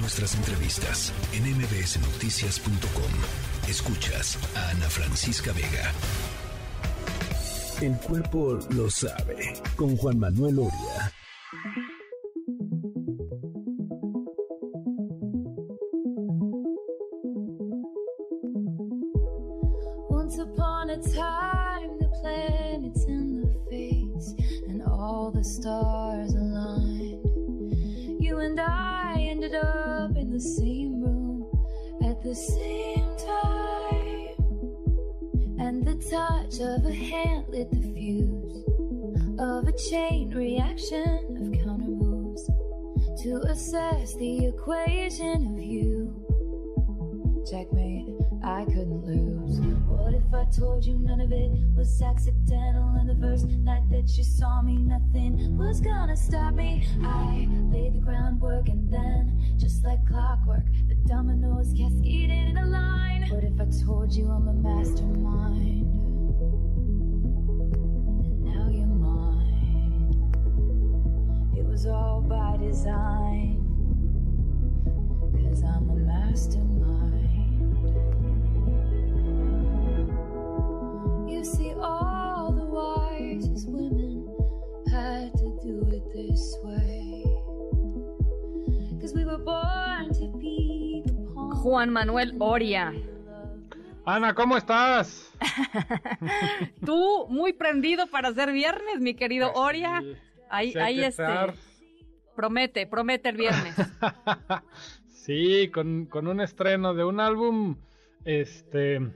nuestras entrevistas en mbsnoticias.com. Escuchas a Ana Francisca Vega. El cuerpo lo sabe con Juan Manuel Oria. Once upon a time, the planets in the face and all the stars aligned. You and I ended up the same room at the same time. And the touch of a hand lit the fuse of a chain reaction of counter moves to assess the equation of you. Checkmate, I couldn't lose. What if I told you none of it was accidental? And the first night that you saw me, nothing was gonna stop me. I laid the groundwork, and then, just like clockwork, the dominoes cascaded Juan Manuel Oria. Ana, ¿cómo estás? Tú muy prendido para hacer viernes, mi querido Pues Oria. Ahí, sí ahí este, estar. promete, promete el viernes. sí, con, con un estreno de un álbum, este,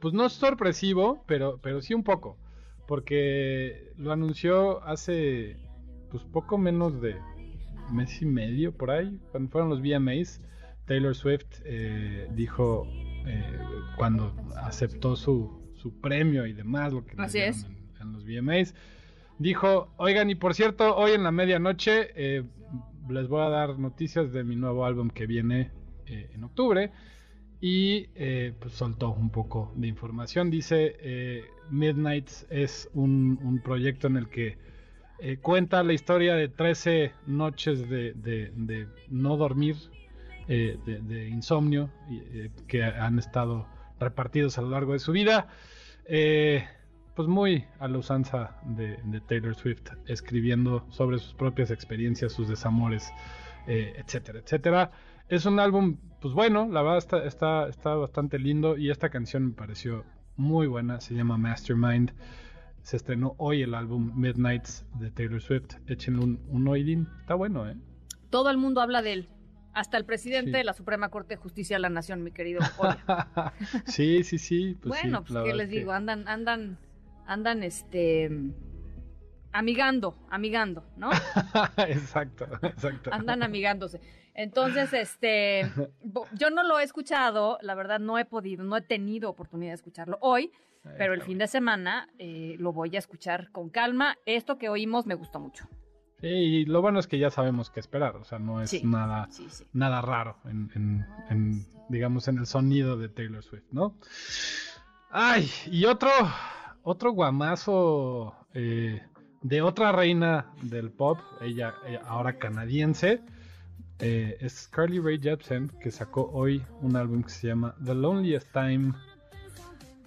pues no es sorpresivo, pero, pero sí un poco, porque lo anunció hace, pues poco menos de mes y medio por ahí, cuando fueron los VMAs. Taylor Swift eh, dijo eh, cuando aceptó su, su premio y demás, lo que Así es. En, en los VMAs, dijo, oigan, y por cierto, hoy en la medianoche eh, les voy a dar noticias de mi nuevo álbum que viene eh, en octubre. Y pues soltó un poco de información. Dice, eh, Midnights es un, un proyecto en el que eh, cuenta la historia de 13 noches de, de- de no dormir, eh, de, de insomnio, eh, que han estado repartidos a lo largo de su vida. Eh, pues muy a la usanza de, de Taylor Swift, escribiendo sobre sus propias experiencias, sus desamores, eh, etcétera, etcétera. Es un álbum, pues bueno, la verdad está, está, está bastante lindo y esta canción me pareció muy buena, se llama Mastermind. Se estrenó hoy el álbum Midnights de Taylor Swift. Échenle un, un oídín, está bueno, ¿eh? Todo el mundo habla de él. Hasta el presidente Sí. de la Suprema Corte de Justicia de la Nación, mi querido sí, sí, sí. Pues bueno, sí, pues qué les que- digo, andan, andan, andan, este, amigando, amigando, ¿no? exacto, exacto. Andan amigándose. Entonces, este, yo no lo he escuchado, la verdad no he podido, no he tenido oportunidad de escucharlo hoy, pero el fin de semana eh, lo voy a escuchar con calma. Esto que oímos me gustó mucho. Y lo bueno es que ya sabemos qué esperar, o sea, no es Sí, nada, Sí, sí. nada raro en, en- en, digamos, en el sonido de Taylor Swift, ¿no? Ay, y otro, otro guamazo eh, de otra reina del pop, ella, ella ahora canadiense, eh, es Carly Rae Jepsen, que sacó hoy un álbum que se llama The Loneliest Time,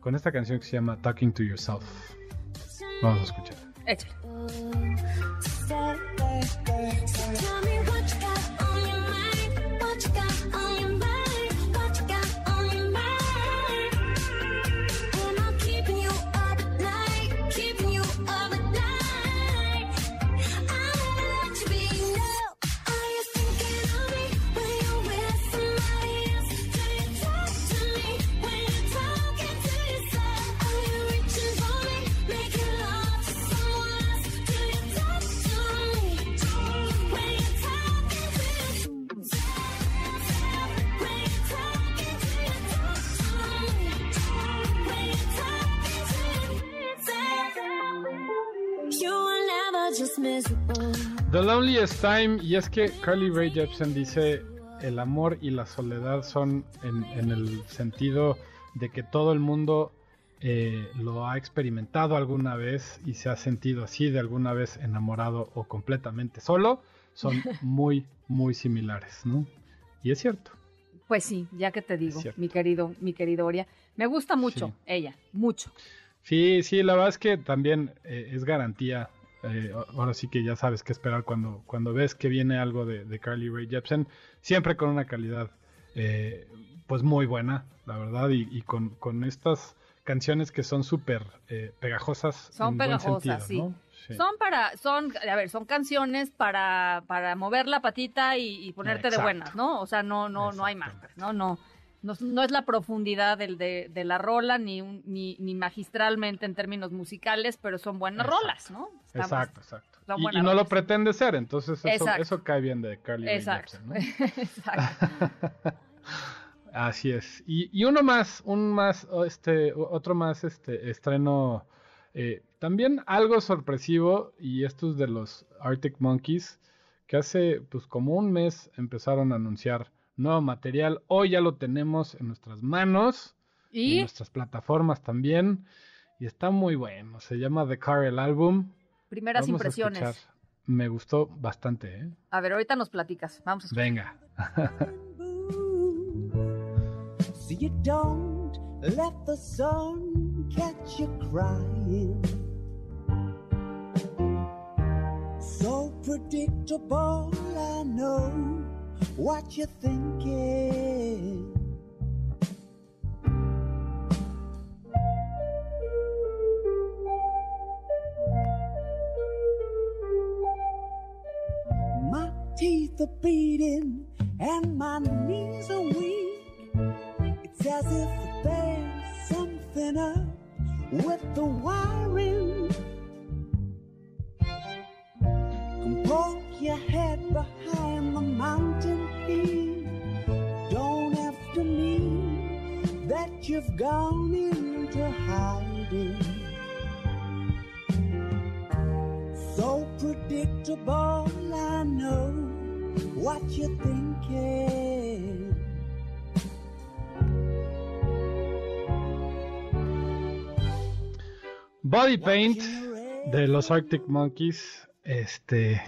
con esta canción que se llama Talking to Yourself. Vamos a escuchar. Échale. Tell me The Loneliest Time, y es que Carly Rae Jepsen dice el amor y la soledad son en, en el sentido de que todo el mundo eh, lo ha experimentado alguna vez y se ha sentido así de alguna vez enamorado o completamente solo. son muy, muy similares, ¿no? Y es cierto. Pues sí, ya que te digo, mi querido, mi querido Oria. Me gusta mucho ella, mucho. Sí, sí, la verdad es que también eh, es garantía. Eh, ahora sí que ya sabes qué esperar cuando, cuando ves que viene algo de, Carly Rae Jepsen, siempre con una calidad eh, pues muy buena, la verdad, y, con, con, estas canciones que son súper pegajosas. Son pegajosas, sí. Son para, son, a ver, son canciones para, para mover la patita y, ponerte de buenas, ¿no? O sea, no, no, no hay más, ¿no? No, no, es la profundidad del, de, de la rola, ni, ni, ni, magistralmente en términos musicales, pero son buenas rolas, ¿no? exacto, exacto. Y, no lo pretende ser, entonces eso, eso cae bien de Carly exacto. ¿no? exacto. Así es. Y, y, uno más, un más, este, otro más, este, estreno eh, también algo sorpresivo, y esto es de los Arctic Monkeys, que hace pues como un mes empezaron a anunciar nuevo material. Hoy ya lo tenemos en nuestras manos, ¿Y? en nuestras plataformas también, y está muy bueno. Se llama The Car el álbum. Primeras impresiones. Me gustó bastante, ¿eh? A ver, ahorita nos platicas. Vamos a escuchar. Venga. Let the sun catch you crying. So predictable, I know what you're thinking. My teeth are beating and my knees are weak. It's as if there's something up with the wiring. That you've gone into hiding. So predictable, I know what you're thinking. Body Paint de los Arctic Monkeys, este...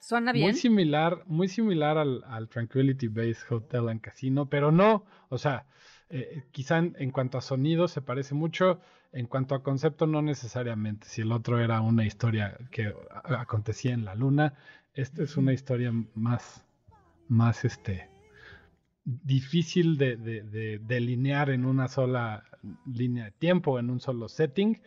Suena bien. Muy similar, muy similar al, Tranquility Base Hotel and Casino, pero no, o sea, eh, quizá en, cuanto a sonido se parece mucho, en cuanto a concepto no necesariamente. Si el otro era una historia que acontecía en la luna, esta es una historia más, más este, difícil de, de delinear en una sola línea de tiempo, en un solo setting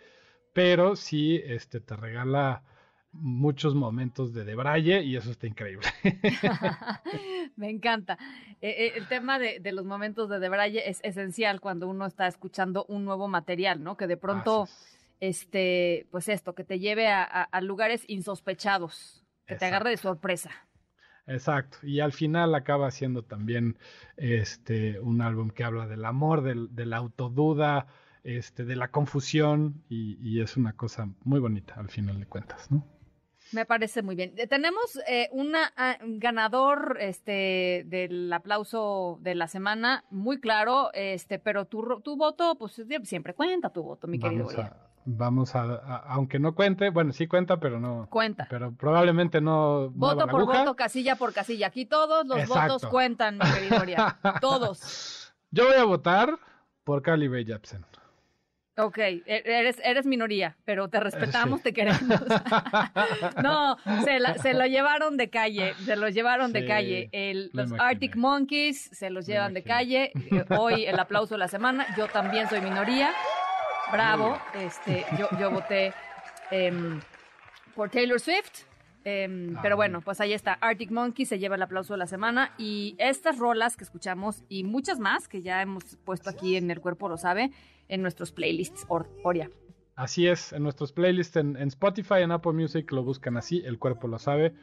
pero sí este, te regala muchos momentos de debraye y eso está increíble. Me encanta. Eh, eh, el tema de, los momentos de debraye es esencial cuando uno está escuchando un nuevo material, ¿no? Que de pronto, este, pues esto, que te lleve a, lugares insospechados, que te agarre de sorpresa. Exacto, y al final acaba siendo también este un álbum que habla del amor, del, de la autoduda, este, de la confusión y, es una cosa muy bonita al final de cuentas, ¿no? Me parece muy bien. Eh, tenemos eh, un ah, ganador este, del aplauso de la semana, muy claro, este, pero tu, tu voto, pues siempre cuenta tu voto, mi querido. A, vamos a, aunque no cuente, bueno, sí cuenta, pero no. Cuenta. Pero probablemente no. Voto por voto, casilla por casilla. Aquí todos los votos cuentan, mi querido todos. Yo voy a votar por Cali Jepsen. Ok, e-, eres, eres minoría, pero te respetamos, te queremos. no, se, lo llevaron de calle, se lo llevaron de calle. El, los Arctic Monkeys se los llevan de calle. Eh, hoy el aplauso de la semana. Yo también soy minoría. Bravo. Este, yo, yo voté em, por Taylor Swift. Pero ah. bueno, pues ahí está. Arctic Monkeys se lleva el aplauso de la semana. Y estas rolas que escuchamos y muchas más que ya hemos puesto aquí en El Cuerpo Lo Sabe en nuestros playlists, Oria. Así es, en nuestros playlists en, Spotify, en Apple Music lo buscan así, el cuerpo lo sabe.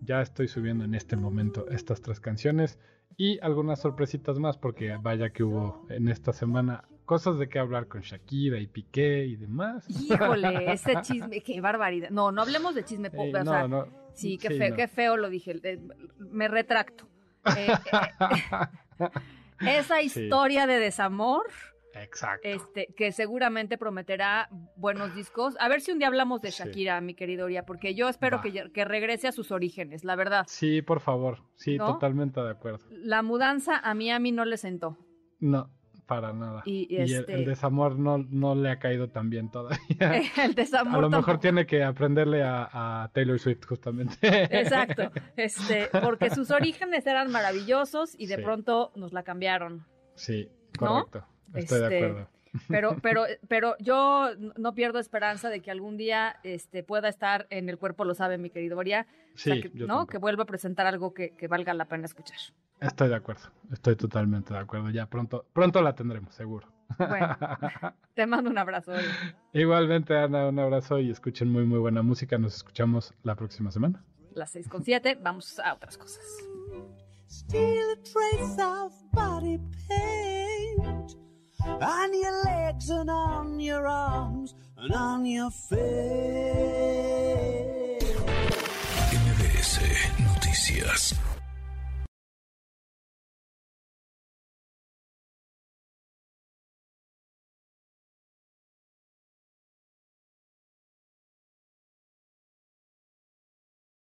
Ya estoy subiendo en este momento estas tres canciones y algunas sorpresitas más porque vaya que hubo en esta semana cosas de qué hablar con Shakira y Piqué y demás. Híjole, ese chisme, qué barbaridad. No, no hablemos de chisme pop, o sea, sí, qué feo, qué feo lo dije, eh, me retracto. Eh, eh, esa historia de desamor Exacto. Este, que seguramente prometerá buenos discos. A ver si un día hablamos de Sí. Shakira, mi querido Oria, porque yo espero que, regrese a sus orígenes, la verdad. Sí, por favor. Sí, ¿No? totalmente de acuerdo. La mudanza a Miami no le sentó. No, para nada. Y- y el- este- el, desamor no, no le ha caído tan bien todavía. El desamor a lo mejor tampoco. tiene que aprenderle a, a Taylor Swift, justamente. Exacto, este, porque sus orígenes eran maravillosos y de Sí. pronto nos la cambiaron. Sí, ¿No? correcto. Estoy de Este, acuerdo. Pero, pero, pero yo no pierdo esperanza de que algún día este, pueda estar en el cuerpo, lo sabe mi querido Oria, o sea, Sí, que, yo ¿no? tampoco. que vuelva a presentar algo que, que valga la pena escuchar. Estoy de acuerdo. Estoy totalmente de acuerdo. Ya pronto, pronto la tendremos, seguro. Bueno, te mando un abrazo. Igualmente, Ana, un abrazo y escuchen muy, muy buena música. Nos escuchamos la próxima semana. Las seis con siete, vamos a otras cosas. Still a trace of body paint on your legs and on your arms and on your face.